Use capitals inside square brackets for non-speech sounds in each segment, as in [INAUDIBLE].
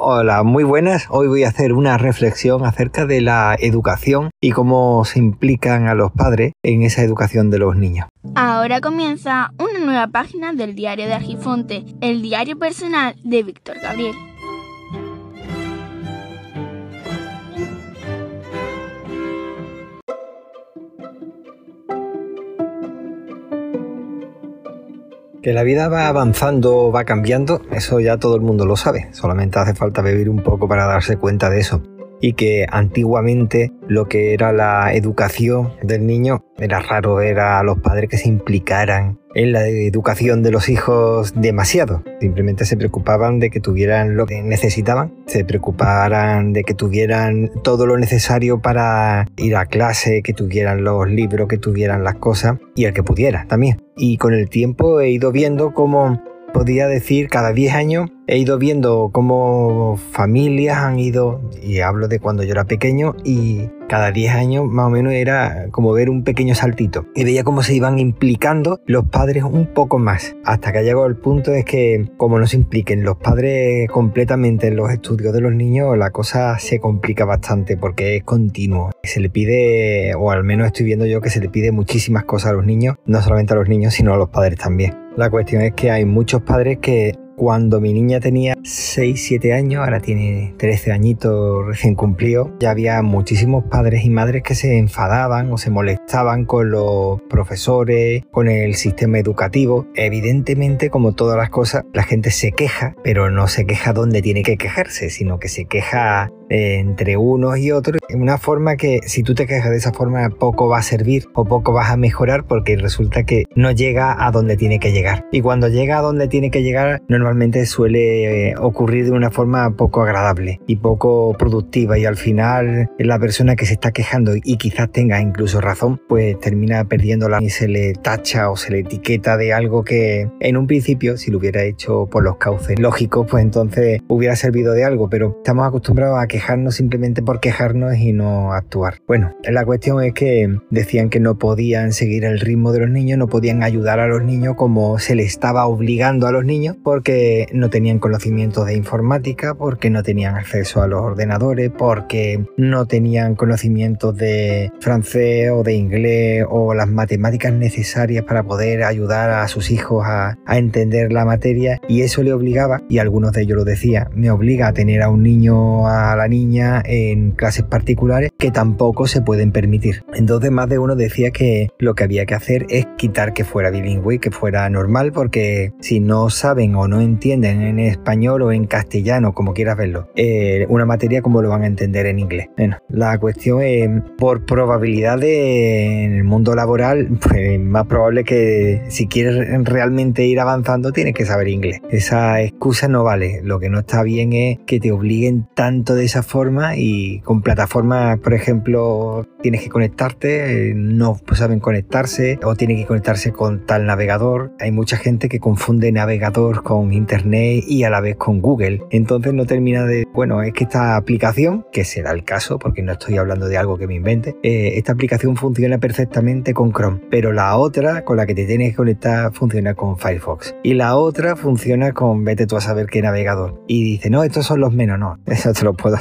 Hola, muy buenas. Hoy voy a hacer una reflexión acerca de la educación y cómo se implican a los padres en esa educación de los niños. Ahora comienza una nueva página del diario de Argifonte, el diario personal de Víctor Gabriel. Que la vida va avanzando, va cambiando, eso ya todo el mundo lo sabe, solamente hace falta vivir un poco para darse cuenta de eso. Y que antiguamente lo que era la educación del niño era raro ver a los padres que se implicaran en la educación de los hijos demasiado. Simplemente se preocupaban de que tuvieran lo que necesitaban, se preocuparan de que tuvieran todo lo necesario para ir a clase, que tuvieran los libros, que tuvieran las cosas y el que pudiera también. Y con el tiempo he ido viendo cómo podía decir cada 10 años he ido viendo cómo familias han ido, y hablo de cuando yo era pequeño, y cada 10 años más o menos era como ver un pequeño saltito. Y veía cómo se iban implicando los padres un poco más. Hasta que llegado el punto es que como no se impliquen los padres completamente en los estudios de los niños, la cosa se complica bastante porque es continuo. Se le pide, o al menos estoy viendo yo que se le pide muchísimas cosas a los niños, no solamente a los niños, sino a los padres también. La cuestión es que hay muchos padres que cuando mi niña tenía 6, 7 años, ahora tiene 13 añitos recién cumplido, ya había muchísimos padres y madres que se enfadaban o se molestaban con los profesores, con el sistema educativo. Evidentemente, como todas las cosas, la gente se queja, pero no se queja donde tiene que quejarse, sino que se queja entre unos y otros. Una forma que si tú te quejas de esa forma poco va a servir o poco vas a mejorar porque resulta que no llega a donde tiene que llegar. Y cuando llega a donde tiene que llegar, normalmente suele eh, ocurrir de una forma poco agradable y poco productiva y al final la persona que se está quejando y quizás tenga incluso razón, pues termina perdiéndola y se le tacha o se le etiqueta de algo que en un principio, si lo hubiera hecho por los cauces lógicos, pues entonces hubiera servido de algo, pero estamos acostumbrados a quejarnos simplemente por quejarnos y no actuar. Bueno, la cuestión es que decían que no podían seguir el ritmo de los niños, no podían ayudar a los niños como se le estaba obligando a los niños, porque no tenían conocimientos de informática, porque no tenían acceso a los ordenadores, porque no tenían conocimientos de francés o de inglés o las matemáticas necesarias para poder ayudar a sus hijos a, entender la materia y eso le obligaba, y algunos de ellos lo decían, me obliga a tener a un niño a la niña en clases particulares que tampoco se pueden permitir. Entonces más de uno decía que lo que había que hacer es quitar que fuera bilingüe que fuera normal porque si no saben o no entienden en español o en castellano, como quieras verlo, eh, una materia como lo van a entender en inglés. Bueno, la cuestión es, por probabilidad de, en el mundo laboral, pues más probable que si quieres realmente ir avanzando tienes que saber inglés. Esa excusa no vale. Lo que no está bien es que te obliguen tanto de esa y con plataformas, por ejemplo, tienes que conectarte, no saben conectarse o tienen que conectarse con tal navegador. Hay mucha gente que confunde navegador con Internet y a la vez con Google. Entonces no termina de, bueno, es que esta aplicación, que será el caso, porque no estoy hablando de algo que me invente, eh, esta aplicación funciona perfectamente con Chrome, pero la otra con la que te tienes que conectar funciona con Firefox. Y la otra funciona con, vete tú a saber qué navegador. Y dice, no, estos son los menos, no, [LAUGHS] eso te lo puedo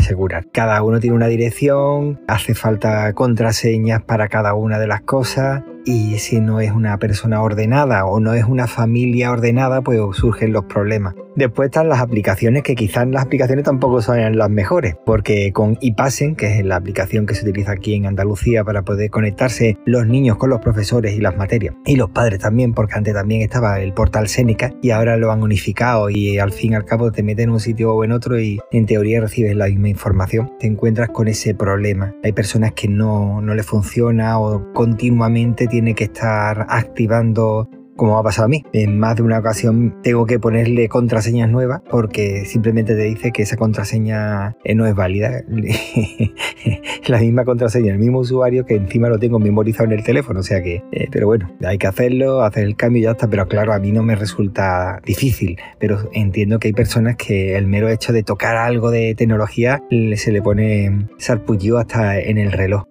Cada uno tiene una dirección, hace falta contraseñas para cada una de las cosas y si no es una persona ordenada o no es una familia ordenada, pues surgen los problemas. Después están las aplicaciones que quizás las aplicaciones tampoco son las mejores, porque con iPassen, que es la aplicación que se utiliza aquí en Andalucía para poder conectarse los niños con los profesores y las materias, y los padres también, porque antes también estaba el portal Seneca y ahora lo han unificado y al fin y al cabo te meten en un sitio o en otro y en teoría recibes la misma información. Te encuentras con ese problema. Hay personas que no, no le funciona o continuamente tiene que estar activando como ha pasado a mí. En más de una ocasión tengo que ponerle contraseñas nuevas porque simplemente te dice que esa contraseña eh, no es válida. [LAUGHS] la misma contraseña, el mismo usuario que encima lo tengo memorizado en el teléfono. O sea que, eh, pero bueno, hay que hacerlo, hacer el cambio y ya está. Pero claro, a mí no me resulta difícil. Pero entiendo que hay personas que el mero hecho de tocar algo de tecnología se le pone sarpullido hasta en el reloj.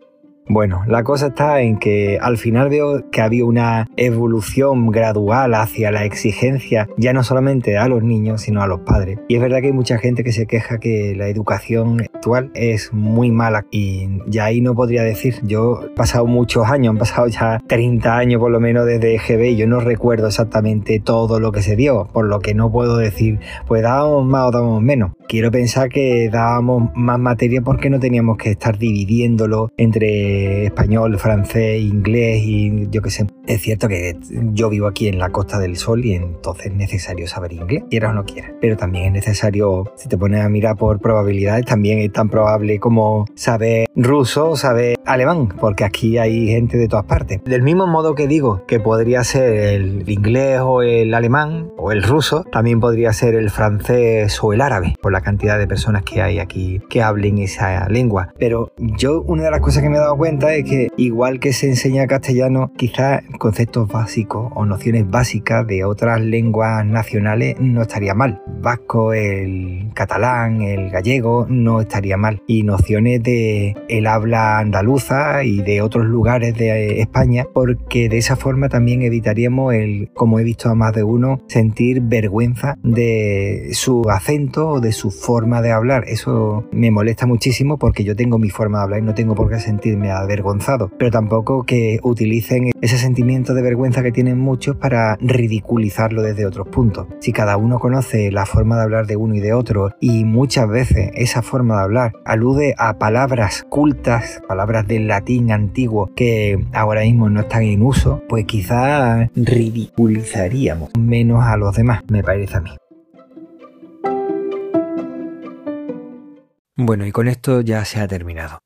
Bueno, la cosa está en que al final veo que había una evolución gradual hacia la exigencia, ya no solamente a los niños, sino a los padres. Y es verdad que hay mucha gente que se queja que la educación actual es muy mala y ya ahí no podría decir, yo he pasado muchos años, han pasado ya 30 años por lo menos desde EGB y yo no recuerdo exactamente todo lo que se dio, por lo que no puedo decir, pues dábamos más o dábamos menos. Quiero pensar que dábamos más materia porque no teníamos que estar dividiéndolo entre español, francés, inglés y yo qué sé. Es cierto que yo vivo aquí en la Costa del Sol y entonces es necesario saber inglés, quieras o no quieras. Pero también es necesario, si te pones a mirar por probabilidades, también es tan probable como saber ruso o saber alemán, porque aquí hay gente de todas partes. Del mismo modo que digo que podría ser el inglés o el alemán o el ruso, también podría ser el francés o el árabe, por la cantidad de personas que hay aquí que hablen esa lengua. Pero yo una de las cosas que me he dado cuenta es que igual que se enseña castellano, quizás conceptos básicos o nociones básicas de otras lenguas nacionales no estaría mal. Vasco, el catalán, el gallego no estaría mal. Y nociones de el habla andaluza y de otros lugares de España, porque de esa forma también evitaríamos el, como he visto a más de uno, sentir vergüenza de su acento o de su forma de hablar. Eso me molesta muchísimo porque yo tengo mi forma de hablar y no tengo por qué sentirme avergonzado, pero tampoco que utilicen ese sentimiento de vergüenza que tienen muchos para ridiculizarlo desde otros puntos. Si cada uno conoce la forma de hablar de uno y de otro y muchas veces esa forma de hablar alude a palabras cultas, palabras del latín antiguo que ahora mismo no están en uso, pues quizá ridiculizaríamos menos a los demás, me parece a mí. Bueno, y con esto ya se ha terminado.